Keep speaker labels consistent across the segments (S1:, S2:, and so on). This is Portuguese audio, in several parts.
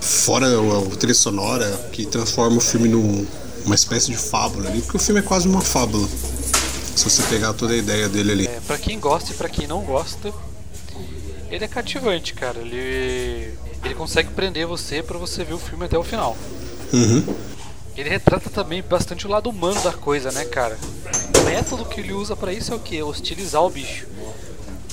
S1: Fora a trilha sonora que transforma o filme numa espécie de fábula ali, porque o filme é quase uma fábula. Se você pegar toda a ideia dele ali.
S2: É, pra quem gosta e pra quem não gosta, ele é cativante, cara. Ele, ele consegue prender você para você ver o filme até o final.
S1: Uhum.
S2: Ele retrata também bastante o lado humano da coisa, né, cara? O método que ele usa para isso é o que? Hostilizar o bicho.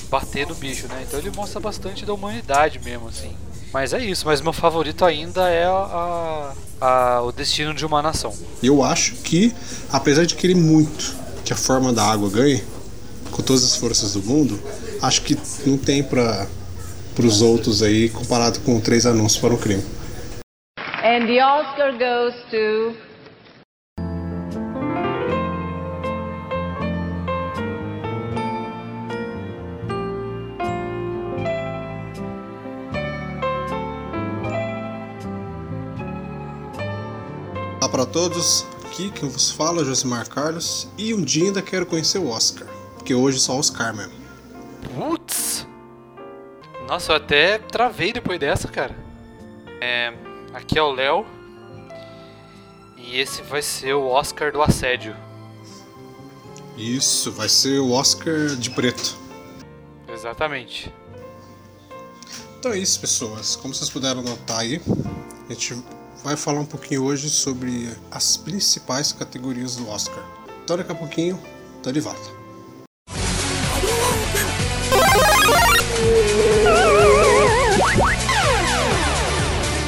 S2: Bater no bicho, né? Então ele mostra bastante da humanidade mesmo, assim. Mas é isso, mas meu favorito ainda é a, a, o destino de uma nação.
S1: Eu acho que, apesar de querer muito que a forma da água ganhe, com todas as forças do mundo, acho que não tem para os outros aí comparado com três anúncios para o crime. And the Oscar goes to para todos, aqui quem vos fala é Josimar Carlos e um dia ainda quero conhecer o Oscar, porque hoje só Oscar mesmo.
S2: Putz! Nossa, eu até travei depois dessa, cara. É, aqui é o Léo e esse vai ser o Oscar do assédio.
S1: Isso, vai ser o Oscar de preto.
S2: Exatamente.
S1: Então é isso, pessoas. Como vocês puderam notar aí, a gente vai falar um pouquinho hoje sobre as principais categorias do Oscar. Então daqui a pouquinho, tô de volta.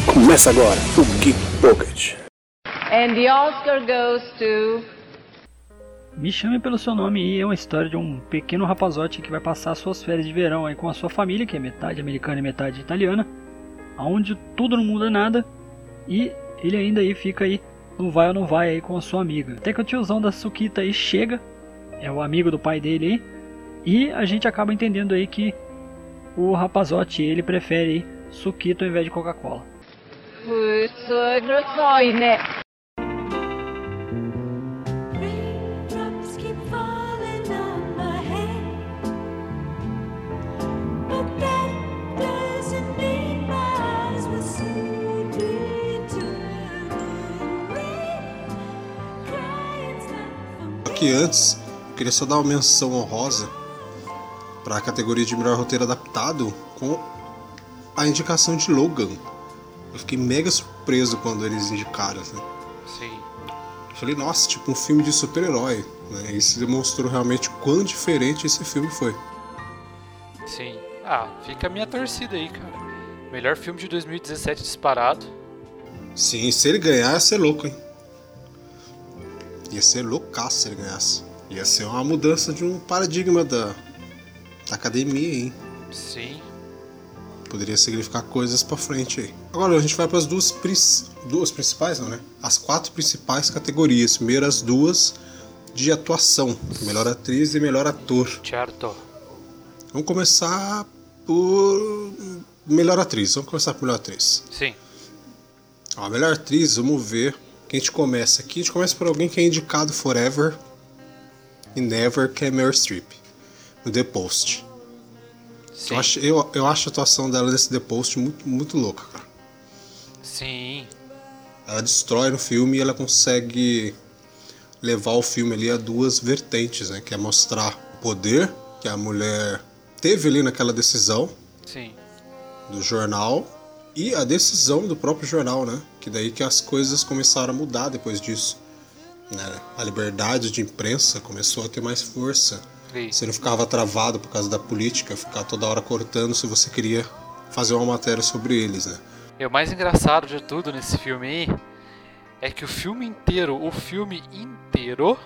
S3: Começa agora o Geek Pocket.
S4: And the Oscar goes to
S5: me Chame Pelo Seu Nome e é uma história de um pequeno rapazote que vai passar suas férias de verão aí com a sua família, que é metade americana e metade italiana, onde tudo não muda nada e ele ainda aí fica aí, não vai ou não vai aí com a sua amiga. Até que o tiozão da Sukita aí chega, é o amigo do pai dele aí, e a gente acaba entendendo aí que o rapazote ele prefere aí Sukita ao invés de Coca-Cola.
S1: Que antes, queria só dar uma menção honrosa para a categoria de melhor roteiro adaptado com a indicação de Logan. Eu fiquei mega surpreso quando eles indicaram. Assim.
S2: Sim.
S1: Eu falei, nossa, tipo um filme de super-herói. Né? Isso demonstrou realmente quão diferente esse filme foi.
S2: Sim. Ah, fica a minha torcida aí, cara. Melhor filme de 2017 disparado.
S1: Sim, se ele ganhar, ia ser louco, hein? Ia ser loucaço se ele ganhasse. Ia ser uma mudança de um paradigma da, da academia, hein?
S2: Sim.
S1: Poderia significar coisas para frente aí. Agora a gente vai para as duas, duas principais, não, né? As quatro principais categorias. Primeiro as duas de atuação: melhor atriz e melhor ator.
S2: Certo.
S1: Vamos começar por melhor atriz. Vamos começar por melhor atriz.
S2: Sim.
S1: A melhor atriz, vamos ver que a gente começa aqui. A gente começa por alguém que é indicado Forever e Never, que é Meryl Streep, no The Post.
S2: Sim.
S1: Eu acho, eu, eu acho a atuação dela nesse The Post muito, muito louca, cara.
S2: Sim.
S1: Ela destrói no filme e ela consegue levar o filme ali a duas vertentes, né? Que é mostrar o poder que a mulher teve ali naquela decisão
S2: Sim.
S1: do jornal e a decisão do próprio jornal, né? Que daí que as coisas começaram a mudar depois disso. Né? A liberdade de imprensa começou a ter mais força.
S2: Sim.
S1: Você não ficava travado por causa da política, ficar toda hora cortando se você queria fazer uma matéria sobre eles, né?
S2: E o mais engraçado de tudo nesse filme aí é que o filme inteiro, o filme inteiro,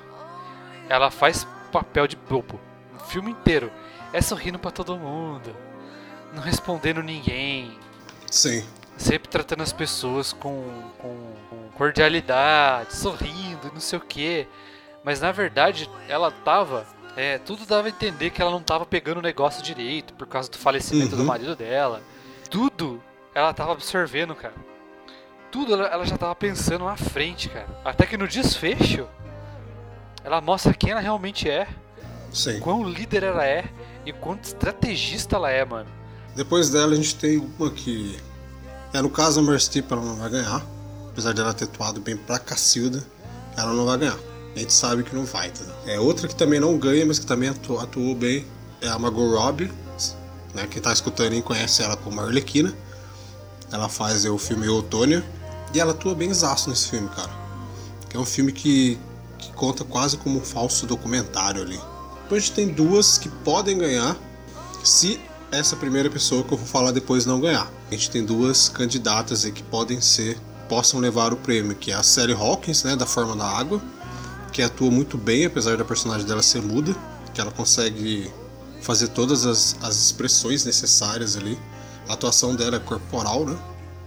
S2: ela faz papel de bobo. O filme inteiro. É sorrindo para todo mundo, não respondendo ninguém,
S1: Sim.
S2: Sempre tratando as pessoas com, com, com cordialidade, sorrindo, não sei o que. Mas na verdade, ela tava. É, tudo dava a entender que ela não tava pegando o negócio direito por causa do falecimento uhum. do marido dela. Tudo ela tava absorvendo, cara. Tudo ela, ela já tava pensando na frente, cara. Até que no desfecho, ela mostra quem ela realmente é.
S1: Sim.
S2: Quão líder ela é e quanto estrategista ela é, mano.
S1: Depois dela a gente tem uma que É, no caso, a Streep ela não vai ganhar. Apesar dela ter atuado bem pra Cacilda, ela não vai ganhar. A gente sabe que não vai, tá? É outra que também não ganha, mas que também atuou, atuou bem, é a Margot Robbie. Né? Quem tá escutando aí conhece ela como Arlequina. Ela faz o filme Eutônia. E ela atua bem exaço nesse filme, cara. Que é um filme que, que conta quase como um falso documentário ali. Depois a gente tem duas que podem ganhar se essa primeira pessoa que eu vou falar depois não ganhar. A gente tem duas candidatas aí que podem ser, possam levar o prêmio, que é a Sally Hawkins, né, da Forma da Água, que atua muito bem, apesar da personagem dela ser muda, que ela consegue fazer todas as, as expressões necessárias ali. A atuação dela é corporal, né?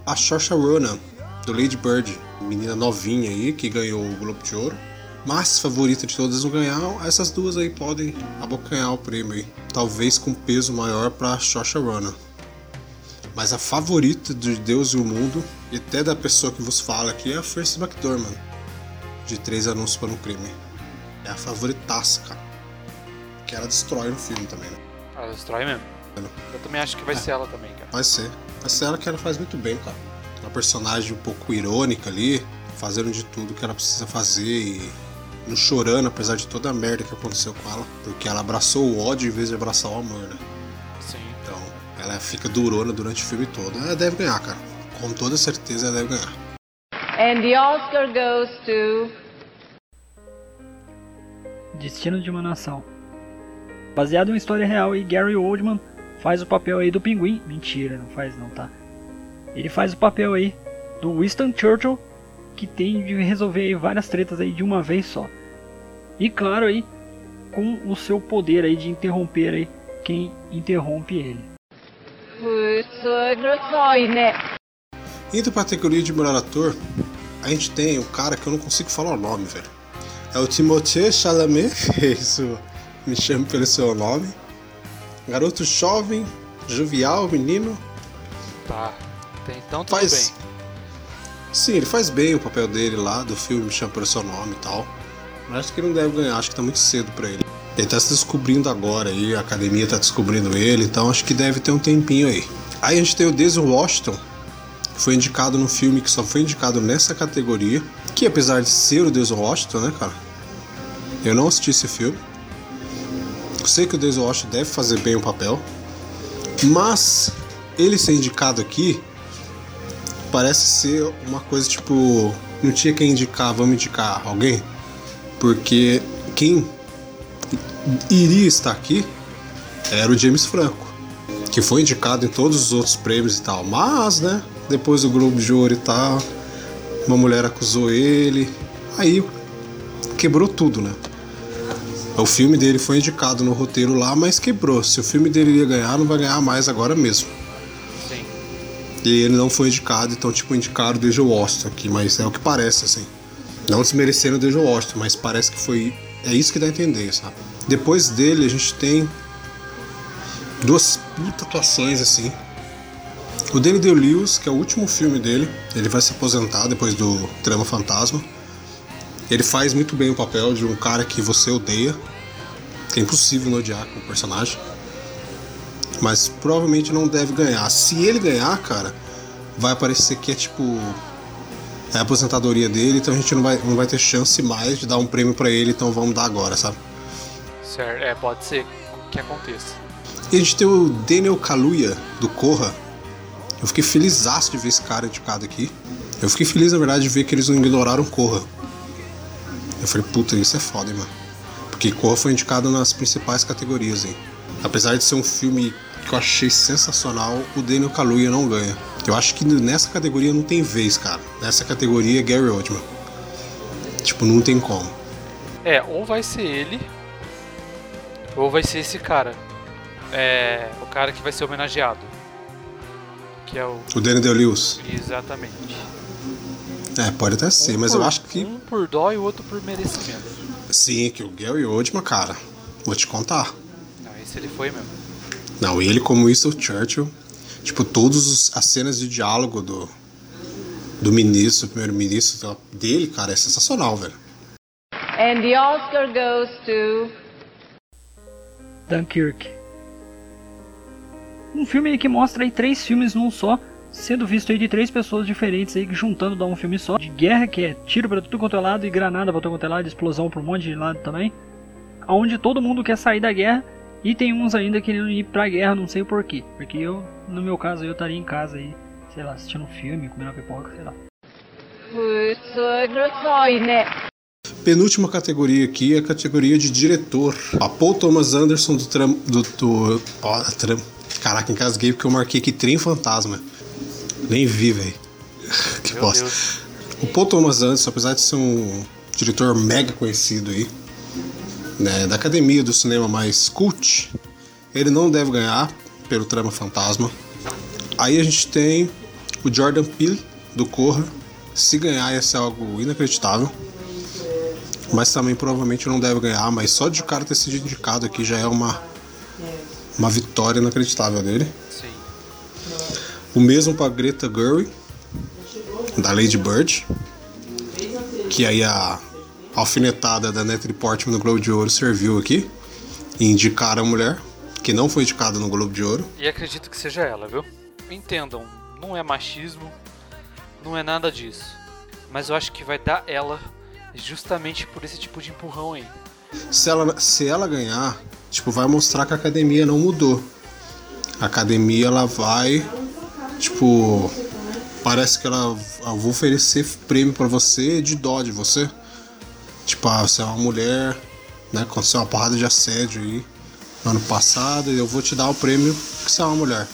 S1: A Saoirse Ronan, do Lady Bird, menina novinha aí, que ganhou o Globo de Ouro. Mas favorita de todas não ganhar, essas duas aí podem abocanhar o prêmio aí. Talvez com peso maior para Saoirse Ronan. Mas a favorita de Deus e o Mundo, e até da pessoa que vos fala aqui, é a Frances McDormand, de Três Anúncios para um Crime. É a favoritaça, cara. Que ela destrói no filme também, né?
S2: Ela destrói mesmo. Eu também acho que vai ser ela também, cara.
S1: Vai ser. Vai ser ela que ela faz muito bem, cara. Uma personagem um pouco irônica ali, fazendo de tudo que ela precisa fazer e não chorando, apesar de toda a merda que aconteceu com ela. Porque ela abraçou o ódio em vez de abraçar o amor, né?
S2: Sim.
S1: Então, ela fica durona durante o filme todo. Ela deve ganhar, cara. Com toda certeza ela deve ganhar.
S4: And the Oscar goes to.
S5: Destino de uma Nação. Baseado em uma história real e Gary Oldman faz o papel aí do pinguim. Mentira, não faz não, tá? Ele faz o papel aí do Winston Churchill, que tem de resolver aí várias tretas aí de uma vez só. E claro aí, com o seu poder aí de interromper aí quem interrompe ele.
S1: Indo pra categoria de melhor ator, a gente tem o cara que eu não consigo falar o nome, velho. É o Timothée Chalamet, isso me chama pelo seu nome. Garoto jovem, jovial, menino.
S2: Tá. Tem- Então tudo
S1: Faz.
S2: bem.
S1: Sim, ele faz bem o papel dele lá, do filme Me Chama pelo seu nome e tal. Mas acho que ele não deve ganhar, acho que tá muito cedo pra ele. Ele tá se descobrindo agora aí, a academia tá descobrindo ele, então acho que deve ter um tempinho aí. Aí a gente tem o Denzel Washington, que foi indicado num filme que só foi indicado nessa categoria, que apesar de ser o Denzel Washington, né, cara? Eu não assisti esse filme. Eu sei que o Denzel Washington deve fazer bem o papel, mas ele ser indicado aqui parece ser uma coisa tipo. Não tinha quem indicar, vamos indicar alguém? Porque quem iria estar aqui era o James Franco, que foi indicado em todos os outros prêmios e tal. Mas, né, depois do Globo de Ouro e tal, uma mulher acusou ele, aí quebrou tudo, né? O filme dele foi indicado no roteiro lá, mas quebrou. Se o filme dele ia ganhar, não vai ganhar mais agora mesmo. E ele não foi indicado, então, tipo, indicaram o Denzel Washington aqui, mas é o que parece, assim. Não desmerecendo o Denzel Washington, mas parece que foi. É isso que dá a entender, sabe? Depois dele, a gente tem duas puta atuações, assim. O Danny DeLewis, que é o último filme dele, ele vai se aposentar depois do Trama Fantasma. Ele faz muito bem o papel de um cara que você odeia, que é impossível não odiar com o personagem mas provavelmente não deve ganhar. Se ele ganhar, cara, vai parecer que é tipo é a aposentadoria dele, então a gente não vai, não vai ter chance mais de dar um prêmio pra ele, então vamos dar agora, sabe?
S2: Certo. É, pode ser que aconteça.
S1: E a gente tem o Daniel Kaluuya do Corra. Eu fiquei feliz de ver esse cara indicado aqui. Eu fiquei feliz, na verdade, de ver que eles não ignoraram Corra. Eu falei, puta, isso é foda, hein, mano. Porque Corra foi indicado nas principais categorias, hein. Apesar de ser um filme eu achei sensacional, o Daniel Kaluuya não ganha. Eu acho que nessa categoria não tem vez, cara. Nessa categoria é Gary Oldman. Tipo, não tem como.
S2: É, ou vai ser ele, ou vai ser esse cara. É. O cara que vai ser homenageado. Que é o.
S1: O Daniel Day-Lewis.
S2: Exatamente.
S1: É, pode até ser,
S2: Um
S1: mas
S2: por-
S1: eu acho que
S2: Um por dó e o outro por merecimento.
S1: sim, que o Gary Oldman, cara, vou te contar.
S2: Não, esse ele foi mesmo.
S1: Não, ele como Winston Churchill, tipo, todas as cenas de diálogo do, do ministro, primeiro-ministro dele, cara, é sensacional, velho.
S4: And the Oscar goes to.
S5: Dunkirk. Um filme aí que mostra aí três filmes num só, sendo visto aí de três pessoas diferentes aí juntando dá um filme só. De guerra, que é tiro pra tudo quanto é lado e granada pra tudo quanto é lado, explosão pra um monte de lado também. Onde todo mundo quer sair da guerra e tem uns ainda querendo ir pra guerra, não sei o porquê. Porque eu, no meu caso, eu estaria em casa aí, sei lá, assistindo um filme, comendo uma pipoca, sei lá.
S1: Penúltima categoria aqui é a categoria de diretor. A Paul Thomas Anderson do tram. Do, do, ó, tram. Caraca, engasguei porque eu marquei aqui Trem Fantasma. Nem vi, velho. Que bosta. O Paul Thomas Anderson, apesar de ser um diretor mega conhecido aí, né, da academia do cinema mais cult, ele não deve ganhar pelo Trama Fantasma. Aí a gente tem o Jordan Peele do Corra. Se ganhar, ia ser algo inacreditável. Mas também provavelmente não deve ganhar. Mas só de o cara ter sido indicado aqui já é uma, uma vitória inacreditável dele. O mesmo para Greta Gerwig, da Lady Bird, que aí a alfinetada da Natalie Portman no Globo de Ouro serviu aqui. E indicar a mulher, que não foi indicada no Globo de Ouro.
S2: E acredito que seja ela, viu? Entendam, não é machismo, não é nada disso. Mas eu acho que vai dar ela justamente por esse tipo de empurrão aí.
S1: Se ela, se ela ganhar, tipo, vai mostrar que a academia não mudou. A academia, ela vai, tipo, parece que ela ah, vou oferecer prêmio pra você de dó de você. Tipo, ah, você é uma mulher, né? Aconteceu uma porrada de assédio aí no ano passado e eu vou te dar o prêmio porque você é uma mulher.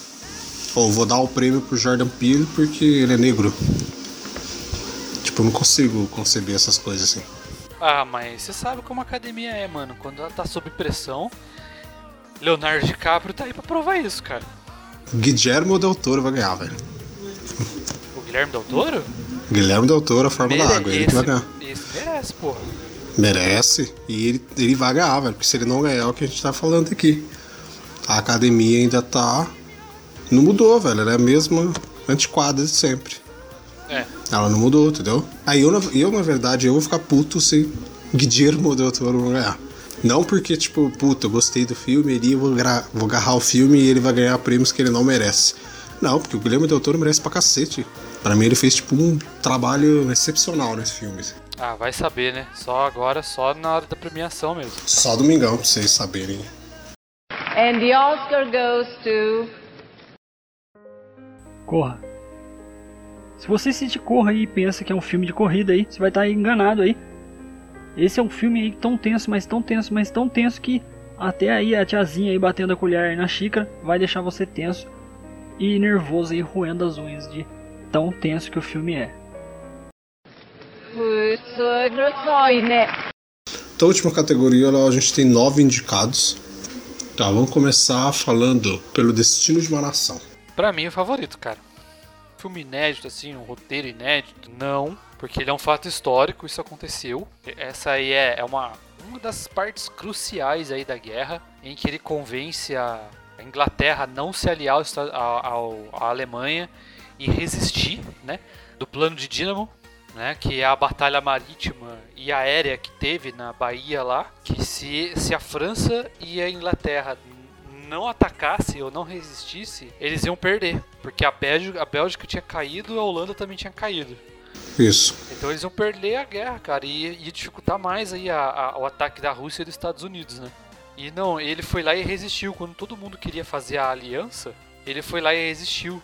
S1: Ou vou dar o prêmio pro Jordan Peele porque ele é negro. Tipo, eu não consigo conceber essas coisas assim.
S2: Ah, mas você sabe como a academia é, mano. Quando ela tá sob pressão, Leonardo DiCaprio tá aí pra provar isso, cara.
S1: Guillermo Del Toro vai ganhar, velho.
S2: O Guilherme Del Toro?
S1: Guilherme Del Toro, a forma da água, ele que vai ganhar.
S2: esse merece, porra.
S1: Merece e ele, ele vai ganhar, velho. Porque se ele não ganhar é o que a gente tá falando aqui. A academia ainda tá. Não mudou, velho. Ela é a mesma antiquada de sempre.
S2: É.
S1: Ela não mudou, entendeu? Aí eu, na- eu na verdade, eu vou ficar puto se Guillermo Del Toro não ganhar. Não porque, tipo, puta, eu gostei do filme, ele vou, vou agarrar o filme e ele vai ganhar prêmios que ele não merece. Não, porque o Guilherme Del Toro merece pra cacete. Pra mim ele fez, tipo, um trabalho excepcional nesse filme. assim.
S2: Ah, vai saber, né? Só agora, só na hora da premiação mesmo.
S1: Só domingão pra vocês saberem.
S4: And the Oscar goes to
S5: Corra. Se você assiste Corra aí e pensa que é um filme de corrida aí, você vai estar enganado aí. Esse é um filme aí tão tenso, mas tão tenso, mas tão tenso que até aí a tiazinha aí batendo a colher na xícara vai deixar você tenso e nervoso aí roendo as unhas de tão tenso que o filme é.
S1: Então, a última categoria, lá a gente tem nove indicados. Tá, vamos começar falando pelo Destino de uma Nação.
S2: Pra mim, o favorito, cara. Filme inédito, assim, um roteiro inédito? Não, porque ele é um fato histórico, isso aconteceu. Essa aí é, é uma, uma das partes cruciais aí da guerra, em que ele convence a, a Inglaterra a não se aliar ao- ao- à Alemanha e resistir, né? Do plano de Dínamo, né? Que é a batalha marítima e aérea que teve na Bahia lá, que se, se a França e a Inglaterra não atacasse ou não resistisse, eles iam perder. Porque a Bélgica, a Bélgica tinha caído e a Holanda também tinha caído.
S1: Isso.
S2: Então eles iam perder a guerra, cara, e ia dificultar mais aí a- a- o ataque da Rússia e dos Estados Unidos, né? E não, ele foi lá e resistiu. Quando todo mundo queria fazer a aliança, ele foi lá e resistiu.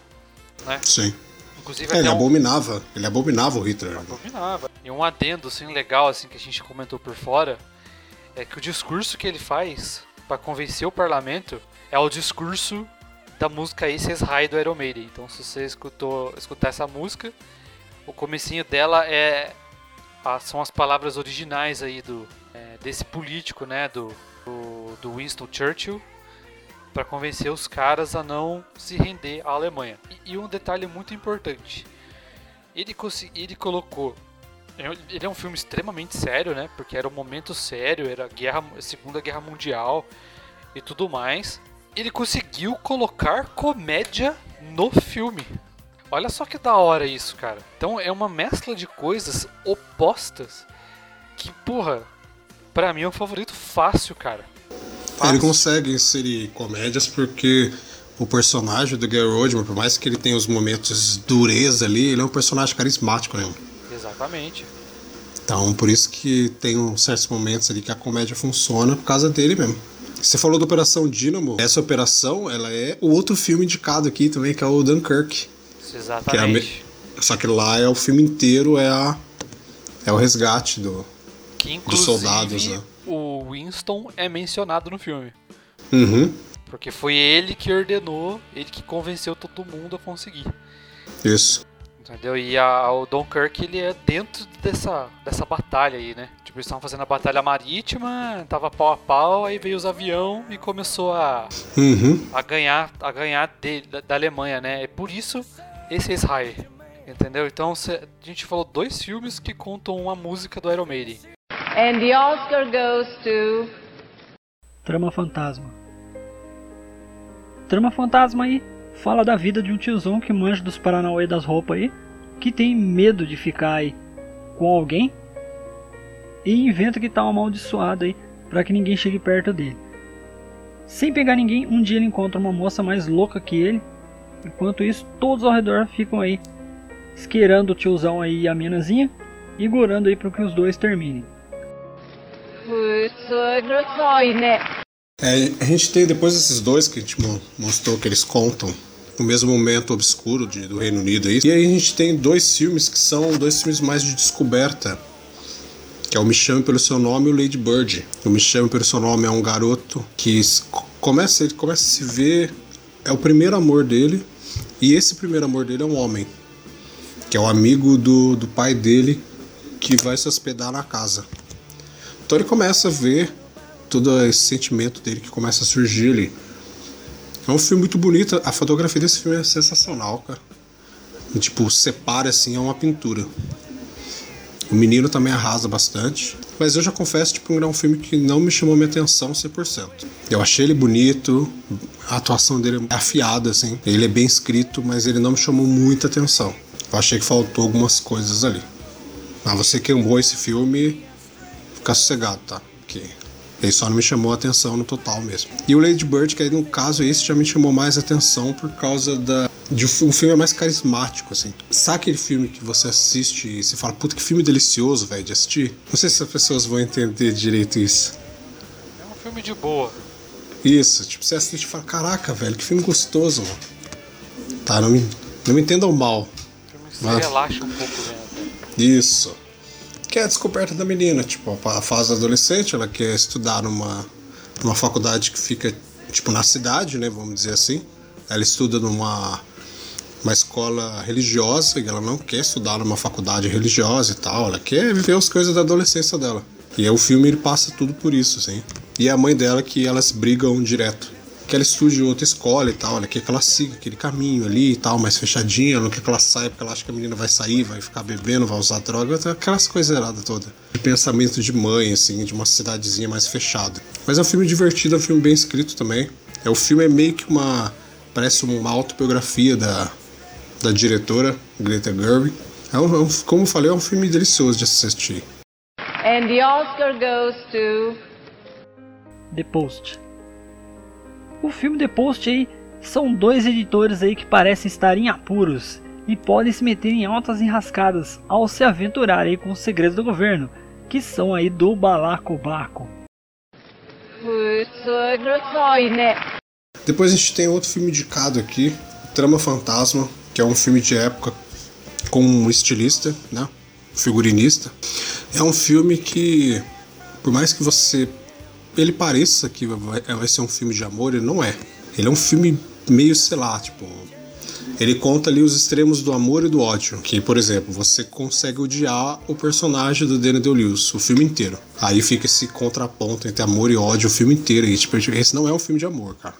S2: Né?
S1: Sim.
S2: Inclusive
S1: É, ele
S2: um...
S1: abominava. Ele abominava o Hitler.
S2: Abominava. E um adendo assim legal assim que a gente comentou por fora é que o discurso que ele faz pra convencer o parlamento é o discurso da música Aces High do Iron Maiden. Então se você escutou escutar essa música, o comecinho dela é são as palavras originais aí do é, desse político, né, do, do, do Winston Churchill para convencer os caras a não se render à Alemanha. E, e um detalhe muito importante, ele, ele colocou. Ele é um filme extremamente sério, né? Porque era um momento sério, era a guerra, Segunda Guerra Mundial e tudo mais. Ele conseguiu colocar comédia no filme. Olha só que da hora isso, cara. Então é uma mescla de coisas opostas que, porra, pra mim é um favorito fácil, cara.
S1: Ele
S2: Fácil.
S1: consegue inserir comédias porque o personagem do Gary Oldman, por mais que ele tenha os momentos de dureza ali, ele é um personagem carismático, né?
S2: Exatamente.
S1: Então, por isso que tem uns certos momentos ali que a comédia funciona por causa dele mesmo. Você falou da Operação Dínamo. Essa operação, ela é o outro filme indicado aqui também, que é o Dunkirk.
S2: Exatamente.
S1: Que é a Só que lá é o filme inteiro, é a é o resgate do
S2: Que
S1: dos soldados, né?
S2: O Winston é mencionado no filme.
S1: Uhum.
S2: Porque foi ele que ordenou, ele que convenceu todo mundo a conseguir.
S1: Isso.
S2: Entendeu? E a, o Dunkirk ele é dentro dessa, dessa batalha aí, né? Tipo, eles estavam fazendo a batalha marítima, tava pau a pau, aí veio os avião e começou a,
S1: Uhum.
S2: a ganhar, a ganhar de- da, da Alemanha, né? E por isso esse é Israel. Entendeu? Então cê- a gente falou dois filmes que contam uma música do Iron Maiden.
S4: And the Oscar goes to
S5: Trama Fantasma. Trama Fantasma aí fala da vida de um tiozão que manja dos Paranauê das roupas aí, que tem medo de ficar aí com alguém e inventa que tá amaldiçoado aí para que ninguém chegue perto dele. Sem pegar ninguém, um dia ele encontra uma moça mais louca que ele. Enquanto isso, todos ao redor ficam aí esquerando o tiozão aí e a minazinha e gorando aí para que os dois terminem.
S1: É, a gente tem depois desses dois que a gente mo- mostrou que eles contam o mesmo momento obscuro de- do Reino Unido aí. E aí a gente tem dois filmes que são dois filmes mais de descoberta. Que é o Me Chame Pelo Seu Nome e o Lady Bird. O Me Chame Pelo Seu Nome é um garoto que começa, ele começa a se ver. É o primeiro amor dele. E esse primeiro amor dele é um homem. Que é o amigo do, do pai dele que vai se hospedar na casa. Então ele começa a ver todo esse sentimento dele que começa a surgir ali. É um filme muito bonito, a fotografia desse filme é sensacional, cara. E, tipo, separa assim, é uma pintura. O menino também arrasa bastante. Mas eu já confesso, tipo, é um filme que não me chamou minha atenção 100%. Eu achei ele bonito, a atuação dele é afiada, assim. Ele é bem escrito, mas ele não me chamou muita atenção. Eu achei que faltou algumas coisas ali. Mas você que amou esse filme, fica sossegado, tá? Porque ele só não me chamou a atenção no total mesmo. E o Lady Bird, que aí no caso esse já me chamou mais atenção por causa da. De um fi- filme mais carismático, assim. Sabe aquele filme que você assiste e você fala, puta, que filme delicioso, velho, de assistir? Não sei se as pessoas vão entender direito isso.
S2: É um filme de boa.
S1: Isso, tipo, você assiste e fala, caraca, velho, que filme gostoso, mano. Tá, não me, não me entendam mal.
S2: Filme que você
S1: Ah.
S2: relaxa um pouco vendo.
S1: Isso. Que é a descoberta da menina, tipo, a fase adolescente, ela quer estudar numa, numa faculdade que fica, tipo, na cidade, né, vamos dizer assim. Ela estuda numa uma escola religiosa e ela não quer estudar numa faculdade religiosa e tal, ela quer viver as coisas da adolescência dela. E aí o filme ele passa tudo por isso, assim. E a mãe dela que elas brigam direto. Que ela estude outra escola e tal, ela quer que ela siga aquele caminho ali e tal, mais fechadinha, ela não quer que ela saia porque ela acha que a menina vai sair, vai ficar bebendo, vai usar droga, aquelas coisas erradas todas. De pensamento de mãe, assim, de uma cidadezinha mais fechada. Mas é um filme divertido, é um filme bem escrito também. É, o filme é meio que uma. parece uma autobiografia da, da diretora, Greta Gerwig. É um, é um- como eu falei, é um filme delicioso de assistir.
S4: And the Oscar goes to
S5: The Post. O filme The Post aí são dois editores aí que parecem estar em apuros e podem se meter em altas enrascadas ao se aventurar aí com os segredos do governo, que são aí do balacobaco.
S4: Husögrotsoine.
S1: Depois a gente tem outro filme indicado aqui, Trama Fantasma, que é um filme de época com um estilista, né? Figurinista. É um filme que, por mais que você. Ele pareça que vai, vai ser um filme de amor, ele não é. Ele é um filme meio, sei lá, tipo. Ele conta ali os extremos do amor e do ódio. Que, por exemplo, você consegue odiar o personagem do Daniel Day-Lewis o filme inteiro. Aí fica esse contraponto entre amor e ódio o filme inteiro. E, tipo, esse não é um filme de amor, cara.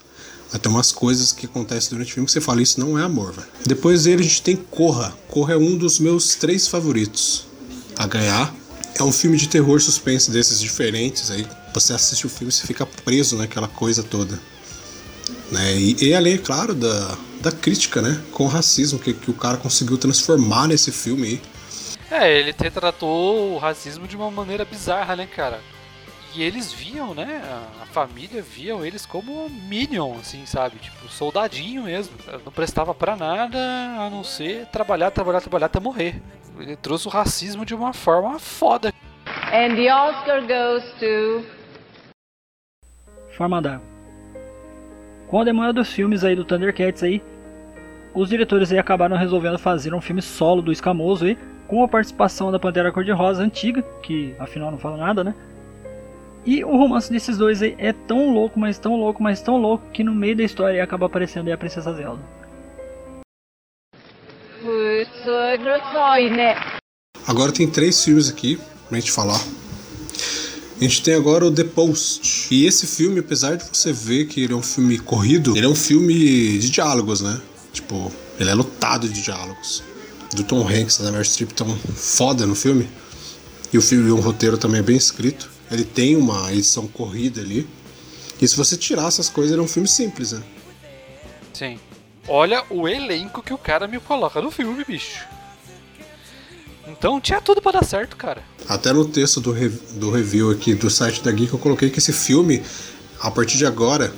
S1: Vai ter umas coisas que acontecem durante o filme que você fala, isso não é amor, velho. Depois dele a gente tem Corra. Corra é um dos meus três favoritos a ganhar. É um filme de terror suspense desses diferentes aí. Você assiste o filme e você fica preso naquela coisa toda. Né? E, e além, é claro, da, da crítica, né? Com o racismo que, que o cara conseguiu transformar nesse filme aí.
S2: É, ele retratou o racismo de uma maneira bizarra, né, cara? e eles viam, né? A, a família viam eles como Minion, assim, sabe? Tipo, soldadinho mesmo. Não prestava para nada a não ser trabalhar, trabalhar, trabalhar até morrer. Ele trouxe o racismo de uma forma foda.
S4: And the Oscar goes to.
S5: Forma d'água. Com a demora dos filmes aí do Thundercats aí, os diretores aí acabaram resolvendo fazer um filme solo do Escamoso aí, com a participação da Pantera Cor-de-Rosa antiga, que afinal não fala nada, né? E o romance desses dois aí é tão louco, mas tão louco, mas tão louco, que no meio da história acaba aparecendo aí a Princesa Zelda.
S1: Agora tem três filmes aqui pra gente falar. A gente tem agora o The Post. E esse filme, apesar de você ver que ele é um filme corrido, ele é um filme de diálogos, né? Tipo, ele é lotado de diálogos. Do Tom Hanks da Meryl Streep tão foda no filme. E o filme, um roteiro também é bem escrito. Ele tem uma edição corrida ali. E se você tirar essas coisas, ele é um filme simples, né?
S2: Sim. Olha o elenco que o cara me coloca no filme, bicho. Então tinha tudo para dar certo, cara.
S1: Até no texto do, re do review aqui do site da Geek eu coloquei que esse filme, a partir de agora,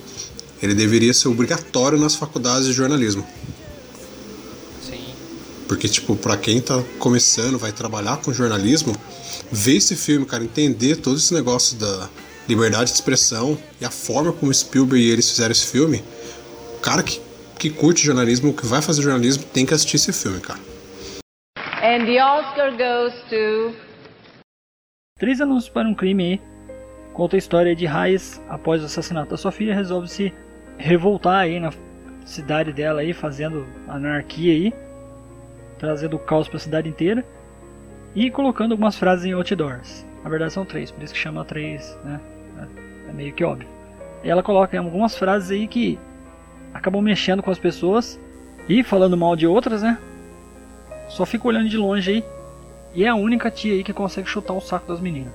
S1: ele deveria ser obrigatório nas faculdades de jornalismo.
S2: Sim.
S1: Porque, tipo, pra quem tá começando, vai trabalhar com jornalismo, ver esse filme, cara, entender todo esse negócio da liberdade de expressão e a forma como Spielberg e eles fizeram esse filme, cara que, que curte jornalismo, que vai fazer jornalismo, tem que assistir esse filme, cara.
S4: And the Oscar goes to.
S5: Três anúncios para um crime aí. Conta a história de Raiz, após o assassinato da sua filha, resolve se revoltar aí na cidade dela aí, fazendo anarquia aí, trazendo caos para a cidade inteira e colocando algumas frases em outdoors. Na verdade são três, por isso que chama três, né? É meio que óbvio. Ela coloca algumas frases aí que acabam mexendo com as pessoas e falando mal de outras, né? Só fica olhando de longe aí. E é a única tia aí que consegue chutar o saco das meninas.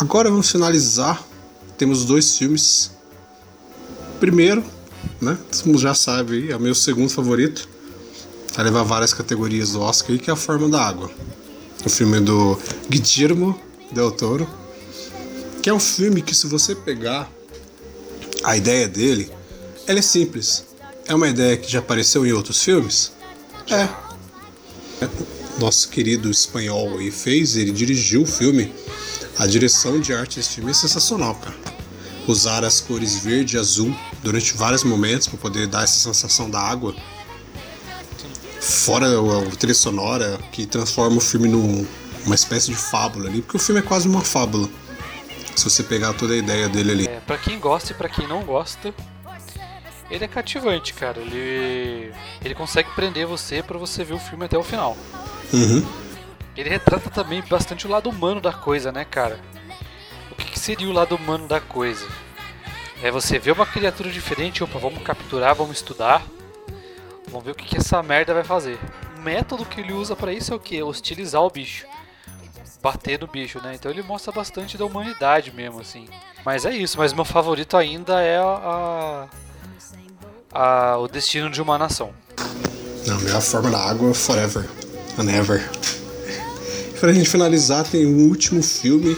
S1: Agora vamos finalizar. Temos dois filmes. Primeiro, né? Mundo já sabe é o meu segundo favorito. Vai levar várias categorias do Oscar aí, que é A Forma da Água. O filme do Guillermo Del Toro. Que é um filme que se você pegar a ideia dele, ela é simples. É uma ideia que já apareceu em outros filmes? É. Nosso querido espanhol aí fez, ele dirigiu o filme. A direção de arte desse filme é sensacional, cara. Usar as cores verde e azul durante vários momentos para poder dar essa sensação da água. Fora a trilha sonora que transforma o filme numa espécie de fábula ali, porque o filme é quase uma fábula. Se você pegar toda a ideia dele ali.
S2: É, pra quem gosta e pra quem não gosta, ele é cativante, cara. Ele, ele consegue prender você para você ver o filme até o final.
S1: Uhum.
S2: Ele retrata também bastante o lado humano da coisa, né, cara? O que, que seria o lado humano da coisa? É você ver uma criatura diferente, opa, vamos capturar, vamos estudar, vamos ver o que, que essa merda vai fazer. O método que ele usa para isso é o que? Hostilizar o bicho. Bater no bicho, né? Então ele mostra bastante da humanidade mesmo, assim. Mas é isso, mas meu favorito ainda é a, a, o destino de uma nação.
S1: Não, melhor forma da água forever and ever. E pra gente finalizar, tem um último filme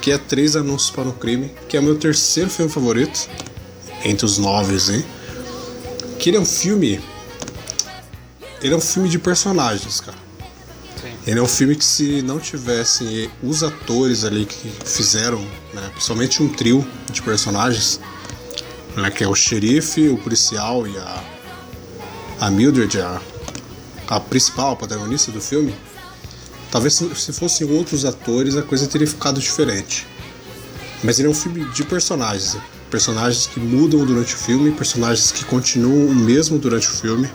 S1: que é Três Anúncios para um Crime, que é o meu terceiro filme favorito, entre os nove, hein? Que ele é um filme. Ele é um filme de personagens, cara.
S2: Sim.
S1: Ele é um filme que se não tivessem os atores ali que fizeram, né, principalmente um trio de personagens, né, que é o xerife, o policial e a, a Mildred, a, a principal, protagonista do filme, talvez se, se fossem outros atores a coisa teria ficado diferente. Mas ele é um filme de personagens, personagens que mudam durante o filme, personagens que continuam o mesmo durante o filme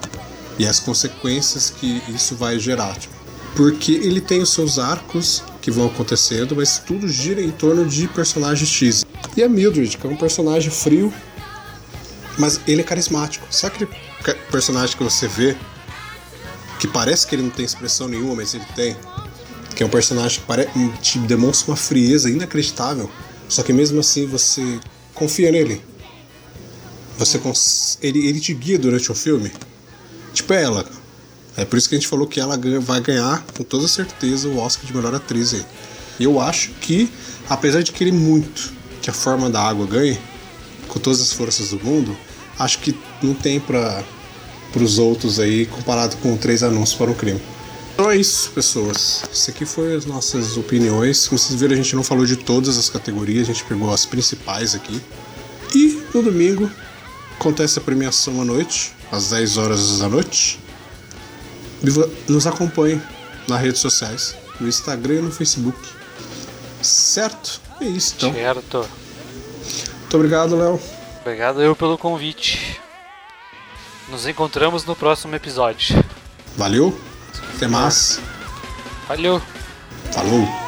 S1: e as consequências que isso vai gerar. Tipo, porque ele tem os seus arcos que vão acontecendo, mas tudo gira em torno de personagens X. E a Mildred, que é um personagem frio, mas ele é carismático. Sabe aquele personagem que você vê que parece que ele não tem expressão nenhuma, mas ele tem? Que é um personagem que pare... te demonstra uma frieza inacreditável. Só que mesmo assim você confia nele. Você cons... ele, ele te guia durante o filme. Tipo ela. É por isso que a gente falou que ela vai ganhar, com toda certeza, o Oscar de melhor atriz aí. Eu acho que, apesar de querer muito que a forma da água ganhe, com todas as forças do mundo, acho que não tem para os outros aí comparado com três anúncios para um crime. Então é isso, pessoas. Isso aqui foi as nossas opiniões. Como vocês viram, a gente não falou de todas as categorias, a gente pegou as principais aqui. E no domingo acontece a premiação à noite, às 10 horas da noite. Nos acompanhe nas redes sociais, no Instagram e no Facebook. Certo? É isso então.
S2: Certo.
S1: Muito obrigado, Léo.
S2: Obrigado eu pelo convite. Nos encontramos no próximo episódio.
S1: Valeu. Até mais.
S2: Valeu!
S1: Falou.